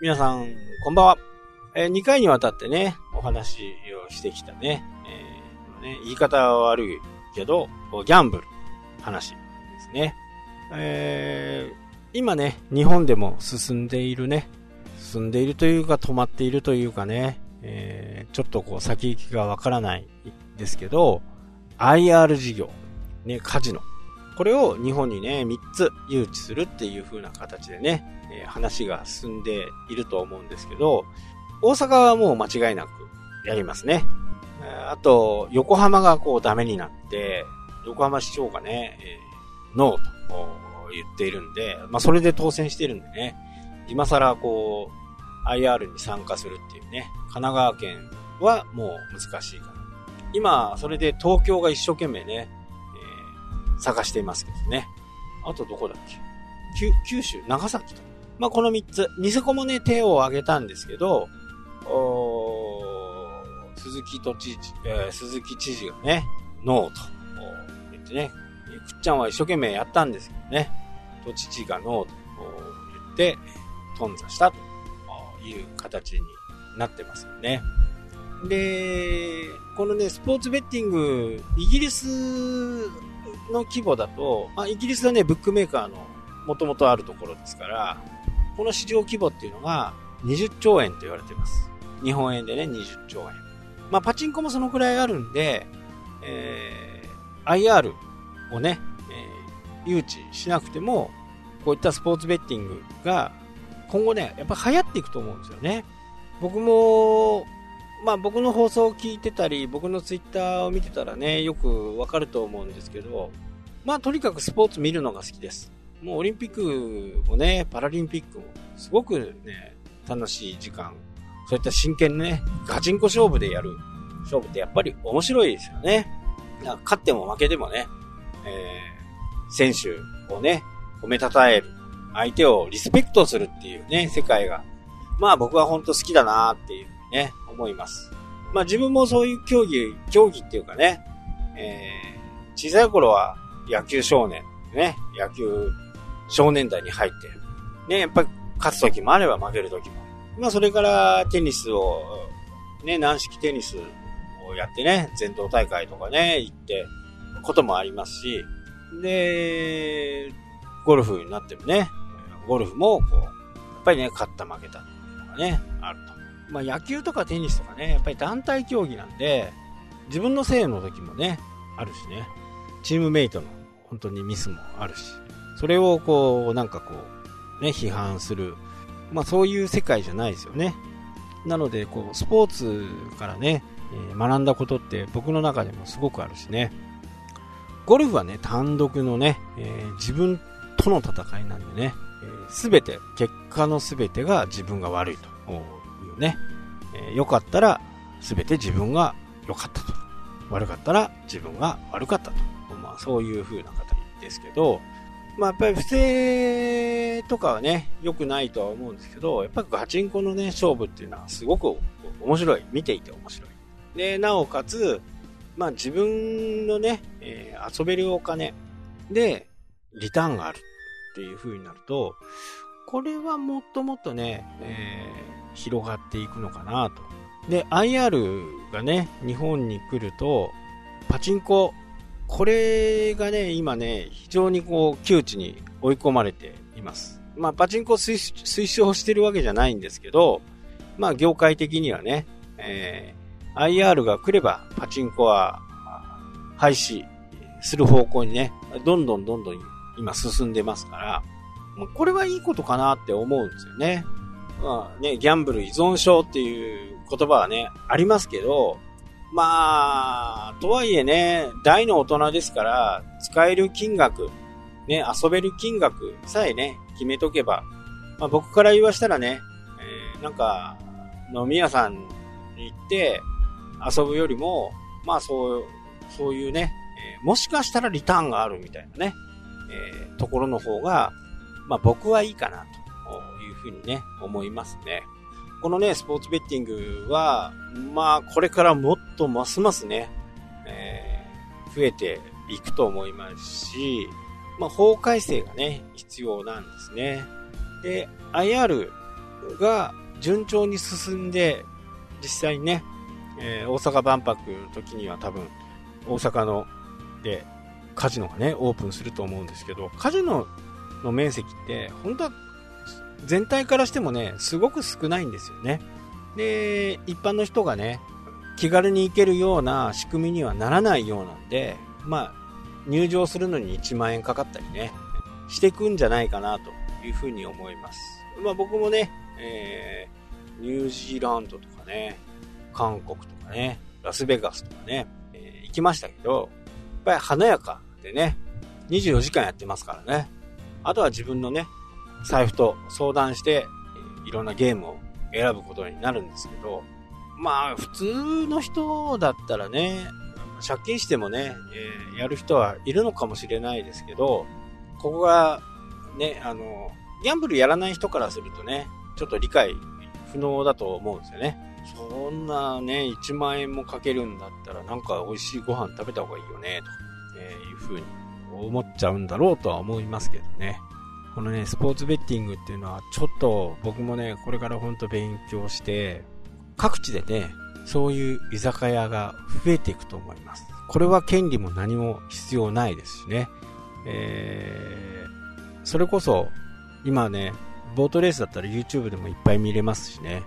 皆さん、こんばんは。えー、2回にわたってね、お話をしてきたね、えー、ね言い方は悪いけど、ギャンブル、話ですね。えー、今ね、日本でも進んでいるね、進んでいるというか止まっているというかね、えー、ちょっとこう先行きがわからないですけど、IR 事業、ね、カジノ。これを日本にね、3つ誘致するっていう風な形でね、えー、話が進んでいると思うんですけど、大阪はもう間違いなくやりますね。あと、横浜がこうダメになって、横浜市長がね、えー、ノーと言っているんで、まあそれで当選してるんでね、今更こう、IR に参加するっていうね、神奈川県はもう難しいかな。今、それで東京が一生懸命ね、探していますけどね。あとどこだっけ？九州、長崎と。まあ、この三つ。ニセコもね、手を挙げたんですけど、鈴木都知事、えー、鈴木知事がね、ノーと言ってね、くっちゃんは一生懸命やったんですけどね、都知事がノーと言って、頓挫したという形になってますよね。で、このね、スポーツベッティング、イギリスの規模だと、まあ、イギリスはね、ブックメーカーのもともとあるところですから、この市場規模っていうのが20兆円と言われてます。日本円でね、20兆円。まあ、パチンコもそのくらいあるんで、えー、IR をね、えー、誘致しなくても、こういったスポーツベッティングが今後ね、やっぱ流行っていくと思うんですよね。僕も、まあ僕の放送を聞いてたり、僕のツイッターを見てたらね、よくわかると思うんですけど、まあとにかくスポーツ見るのが好きです。もうオリンピックもね、パラリンピックも、すごくね、楽しい時間。そういった真剣ね、ガチンコ勝負でやる勝負ってやっぱり面白いですよね。勝っても負けてもね、えー、選手をね、褒めたたえる。相手をリスペクトするっていうね、世界が。まあ僕は本当好きだなっていうね、思います。まあ自分もそういう競技、競技っていうかね、えー、小さい頃は野球少年、ね、野球少年代に入って、ね、やっぱり勝つ時もあれば負ける時も。まあそれからテニスを、ね、軟式テニスをやってね、全道大会とかね、行ってこともありますし、で、ゴルフになってもね、ゴルフもこう、やっぱりね、勝った負けたっていうのがね、あると。まあ野球とかテニスとかね、やっぱり団体競技なんで、自分のせいの時もね、あるしね、チームメイトの本当にミスもあるし、それをこう、なんかこう、ね、批判する。まあそういう世界じゃないですよね。なので、こう、スポーツからね、え、学んだことって僕の中でもすごくあるしね。ゴルフはね、単独のね、えー、自分との戦いなんでね、す、え、べ、て、結果のすべてが自分が悪いとね。えー、良かったらすべて自分が良かったと。悪かったら自分が悪かったと。まあそういう風な形ですけど、まあやっぱり不正とかはね、良くないとは思うんですけど、やっぱりガチンコのね、勝負っていうのはすごく面白い。見ていて面白い。で、なおかつ、まあ自分のね、えー、遊べるお金でリターンがあるっていう風になると、これはもっともっとね、えー、広がっていくのかなと。で、IR がね、日本に来ると、パチンコこれがね、今ね、非常にこう、窮地に追い込まれています。まあ、パチンコ推奨してるわけじゃないんですけど、まあ、業界的にはね、えー、IR が来れば、パチンコは廃止する方向にね、どんどんどんどん今進んでますから、これはいいことかなって思うんですよね。まあね、ギャンブル依存症っていう言葉はね、ありますけど、まあ、とはいえね、大の大人ですから、使える金額、ね、遊べる金額さえね、決めとけば、まあ僕から言わしたらね、えー、なんか、飲み屋さんに行って遊ぶよりも、まあそう、そういうね、えー、もしかしたらリターンがあるみたいなね、えー、ところの方が、まあ僕はいいかなと。ふうにね、思いますね。このね、スポーツベッティングは、まあ、これからもっとますますね、えー、増えていくと思いますし、まあ、法改正がね、必要なんですね。で、IR が順調に進んで、実際にね、えー、大阪万博の時には多分、大阪のでカジノがね、オープンすると思うんですけど、カジノの面積って、本当は全体からしてもね、すごく少ないんですよね。で、一般の人がね、気軽に行けるような仕組みにはならないようなんで、まあ、入場するのに1万円かかったりね、していくんじゃないかなというふうに思います。まあ僕もね、えー、ニュージーランドとかね、韓国とかね、ラスベガスとかね、えー、行きましたけど、やっぱり華やかでね、24時間やってますからね。あとは自分のね、財布と相談して、いろんなゲームを選ぶことになるんですけど、まあ、普通の人だったらね、借金してもね、えー、やる人はいるのかもしれないですけど、ここが、ね、あの、ギャンブルやらない人からするとね、ちょっと理解不能だと思うんですよね。そんなね、1万円もかけるんだったら、なんか美味しいご飯食べた方がいいよね、と、えいうふうに思っちゃうんだろうとは思いますけどね。このね、スポーツベッティングっていうのは、ちょっと僕もね、これからほんと勉強して、各地でね、そういう居酒屋が増えていくと思います。これは権利も何も必要ないですしね。えー、それこそ、今ね、ボートレースだったら YouTube でもいっぱい見れますしね。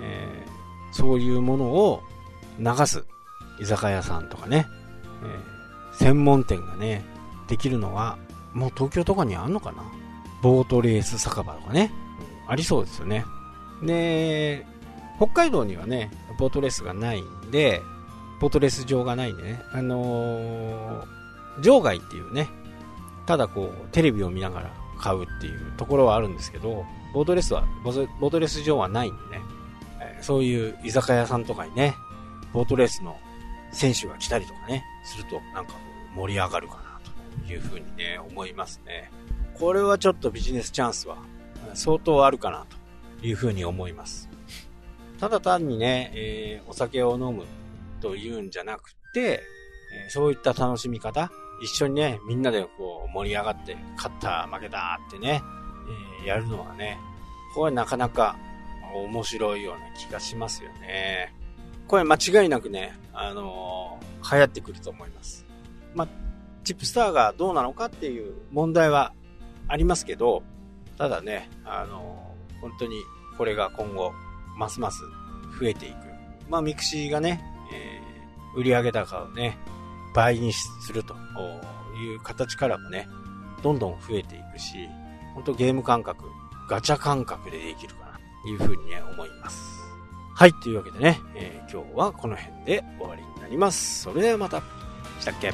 えー、そういうものを流す居酒屋さんとかね、えー、専門店がね、できるのは、もう東京とかにあんのかなボートレース酒場とかね、ありそうですよね。で、北海道にはね、ボートレースがないんで、ボートレース場がないんでね、あのー、場外っていうね、ただこう、テレビを見ながら買うっていうところはあるんですけど、ボートレースは、ボートレース場はないんでね、そういう居酒屋さんとかにね、ボートレースの選手が来たりとかね、するとなんか盛り上がるかなというふうにね、思いますね。これはちょっとビジネスチャンスは相当あるかなというふうに思います。ただ単にね、えー、お酒を飲むというんじゃなくて、えー、そういった楽しみ方、一緒にね、みんなでこう盛り上がって、勝った、負けたってね、えー、やるのはね、これなかなか面白いような気がしますよね。これ間違いなくね、あの、流行ってくると思います。まあ、チップスターがどうなのかっていう問題はありますけど、ただね、あの、本当にこれが今後ますます増えていく。まあ、ミクシーがね、えー、売上高をね、倍にするという形からもね、どんどん増えていくし、ほんとゲーム感覚、ガチャ感覚でできるかな、というふうにね、思います。はい、というわけでね、えー、今日はこの辺で終わりになります。それではまた。したっけ？